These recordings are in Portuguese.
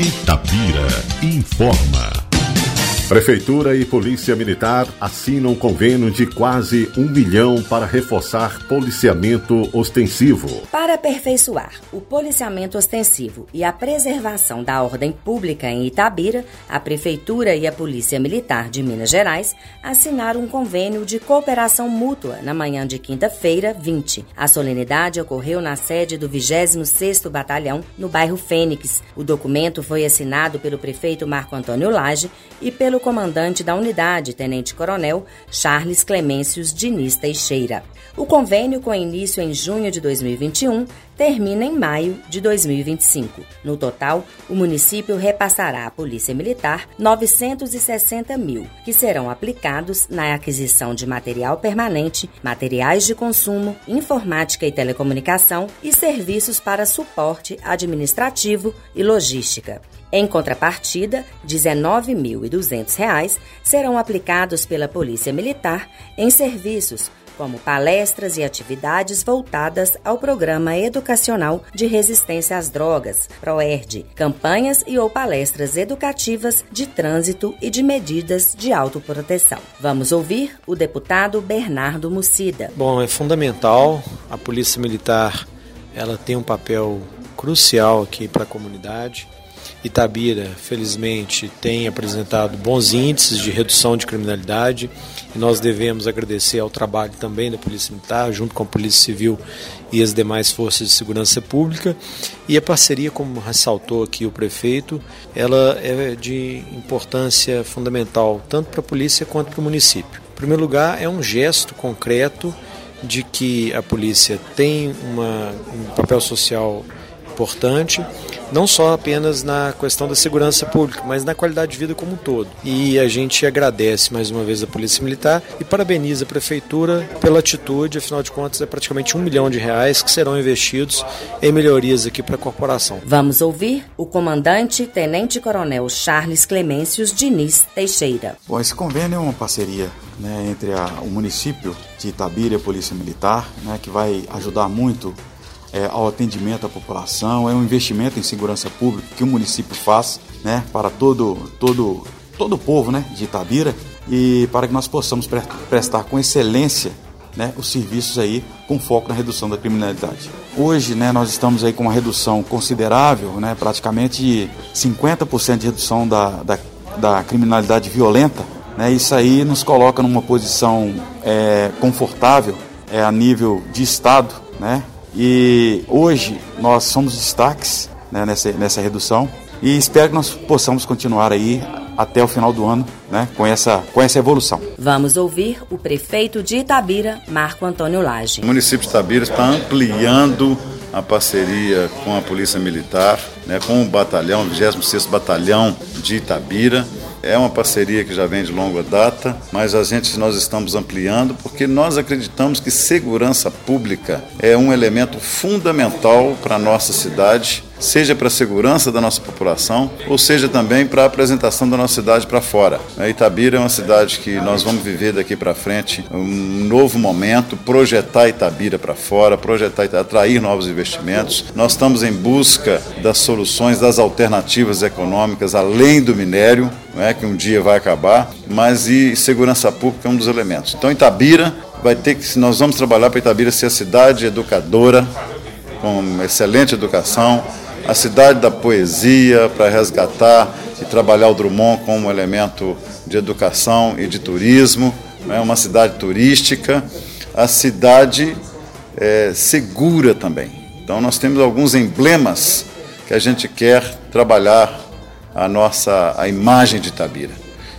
Itapira informa. Prefeitura e Polícia Militar assinam convênio de quase um milhão para reforçar policiamento ostensivo. Para aperfeiçoar o policiamento ostensivo e a preservação da ordem pública em Itabira, a Prefeitura e a Polícia Militar de Minas Gerais assinaram um convênio de cooperação mútua na manhã de quinta-feira, 20. A solenidade ocorreu na sede do 26º Batalhão, no bairro Fênix. O documento foi assinado pelo prefeito Marco Antônio Lage e pelo comandante da unidade, tenente-coronel Charles Clemêncios Diniz Teixeira. O convênio, com início em junho de 2021, termina em maio de 2025. No total, o município repassará à Polícia Militar 960 mil, que serão aplicados na aquisição de material permanente, materiais de consumo, informática e telecomunicação e serviços para suporte administrativo e logística. Em contrapartida, R$ 19.200 serão aplicados pela Polícia Militar em serviços como palestras e atividades voltadas ao Programa Educacional de Resistência às Drogas, PROERD, campanhas e ou palestras educativas de trânsito e de medidas de autoproteção. Vamos ouvir o deputado Bernardo Mucida. Bom, é fundamental a Polícia Militar, ela tem um papel crucial aqui para a comunidade Itabira, felizmente, tem apresentado bons índices de redução de criminalidade e nós devemos agradecer ao trabalho também da Polícia Militar, junto com a Polícia Civil e as demais forças de segurança pública. E a parceria, como ressaltou aqui o prefeito, ela é de importância fundamental tanto para a polícia quanto para o município. Em primeiro lugar, é um gesto concreto de que a polícia tem uma, um papel social importante, não só apenas na questão da segurança pública, mas na qualidade de vida como um todo. E a gente agradece mais uma vez a Polícia Militar e parabeniza a Prefeitura pela atitude, afinal de contas é praticamente um milhão de reais que serão investidos em melhorias aqui para a corporação. Vamos ouvir o comandante Tenente Coronel Charles Clemêncios Diniz Teixeira. Bom, esse convênio é uma parceria né, entre a, o município de Itabira e a Polícia Militar, né, que vai ajudar muito é, ao atendimento à população, é um investimento em segurança pública que o município faz né, para todo, todo, todo o povo né, de Itabira e para que nós possamos pre prestar com excelência né, os serviços aí com foco na redução da criminalidade. Hoje né, nós estamos aí com uma redução considerável, né, praticamente 50% de redução da, da, da criminalidade violenta. Né, isso aí nos coloca numa posição é, confortável é, a nível de Estado, né, e hoje nós somos destaques né, nessa, nessa redução e espero que nós possamos continuar aí até o final do ano né, com, essa, com essa evolução. Vamos ouvir o prefeito de Itabira, Marco Antônio Lage. O município de Itabira está ampliando a parceria com a Polícia Militar, né, com o batalhão, o 26º Batalhão de Itabira, é uma parceria que já vem de longa data, mas a gente nós estamos ampliando porque nós acreditamos que segurança pública é um elemento fundamental para a nossa cidade seja para a segurança da nossa população, ou seja também para a apresentação da nossa cidade para fora. A Itabira é uma cidade que nós vamos viver daqui para frente um novo momento, projetar Itabira para fora, projetar atrair novos investimentos. Nós estamos em busca das soluções, das alternativas econômicas além do minério, é que um dia vai acabar, mas e segurança pública é um dos elementos. Então Itabira vai ter que nós vamos trabalhar para Itabira ser a cidade educadora com excelente educação, a cidade da poesia para resgatar e trabalhar o Drummond como elemento de educação e de turismo, é né? uma cidade turística, a cidade é, segura também. Então nós temos alguns emblemas que a gente quer trabalhar a nossa a imagem de Itabira.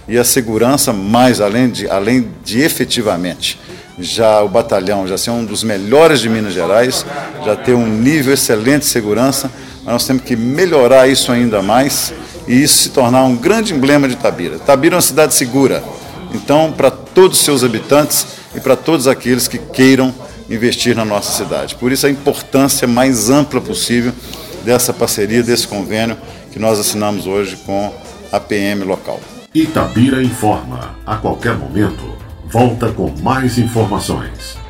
E a segurança mais além de além de efetivamente já o batalhão já ser um dos melhores de Minas Gerais, já ter um nível excelente de segurança, nós temos que melhorar isso ainda mais e isso se tornar um grande emblema de Tabira. Tabira é uma cidade segura, então, para todos os seus habitantes e para todos aqueles que queiram investir na nossa cidade. Por isso, a importância mais ampla possível dessa parceria, desse convênio que nós assinamos hoje com a PM local. Itabira informa, a qualquer momento, volta com mais informações.